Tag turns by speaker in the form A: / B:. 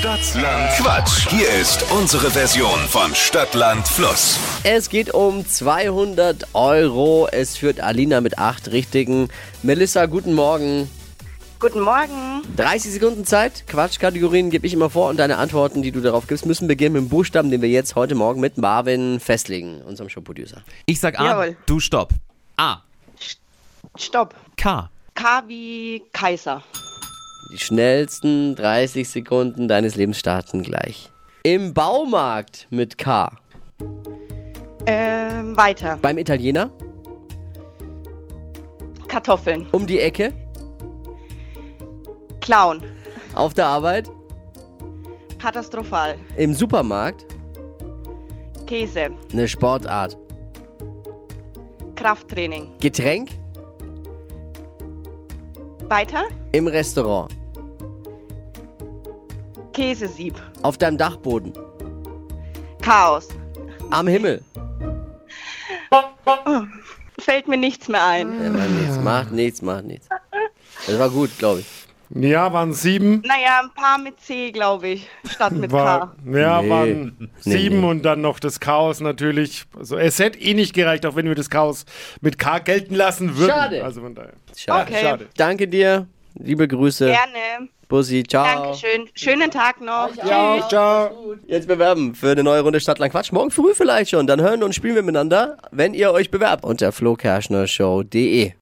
A: Stadtland Quatsch. Hier ist unsere Version von Stadtland Fluss.
B: Es geht um 200 Euro. Es führt Alina mit acht Richtigen. Melissa, guten Morgen.
C: Guten Morgen.
B: 30 Sekunden Zeit. Quatschkategorien gebe ich immer vor und deine Antworten, die du darauf gibst, müssen beginnen mit dem Buchstaben, den wir jetzt heute Morgen mit Marvin festlegen, unserem Showproducer.
D: Ich sag A,
C: Jawohl.
D: du stopp. A,
C: Stopp.
D: K,
C: K wie Kaiser.
B: Die schnellsten 30 Sekunden deines Lebens starten gleich. Im Baumarkt mit K.
C: Ähm, weiter.
B: Beim Italiener.
C: Kartoffeln.
B: Um die Ecke.
C: Clown.
B: Auf der Arbeit.
C: Katastrophal.
B: Im Supermarkt.
C: Käse.
B: Eine Sportart.
C: Krafttraining.
B: Getränk.
C: Weiter.
B: Im Restaurant.
C: Käsesieb.
B: Auf deinem Dachboden.
C: Chaos.
B: Am Himmel.
C: Fällt mir nichts mehr ein.
B: Ja, macht nichts, macht nichts, macht nichts. Das war gut, glaube ich.
E: Ja, waren sieben.
C: Naja, ein paar mit C, glaube ich, statt mit
E: War,
C: K.
E: ja,
B: Nee.
E: waren
B: Nee,
E: sieben
B: nee.
E: und dann noch das Chaos natürlich. Also es hätte eh nicht gereicht, auch wenn wir das Chaos mit K gelten lassen würden.
B: Schade.
E: Also von daher.
B: Schade.
C: Okay.
E: Schade.
B: Danke dir. Liebe Grüße.
C: Gerne.
B: Bussi, ciao.
C: Dankeschön. Schönen Tag noch.
E: Ja, ciao.
B: Jetzt bewerben für eine neue Runde Stadtland Quatsch. Morgen früh vielleicht schon. Dann hören und spielen wir miteinander, wenn ihr euch bewerbt unter flokerschnershow.de.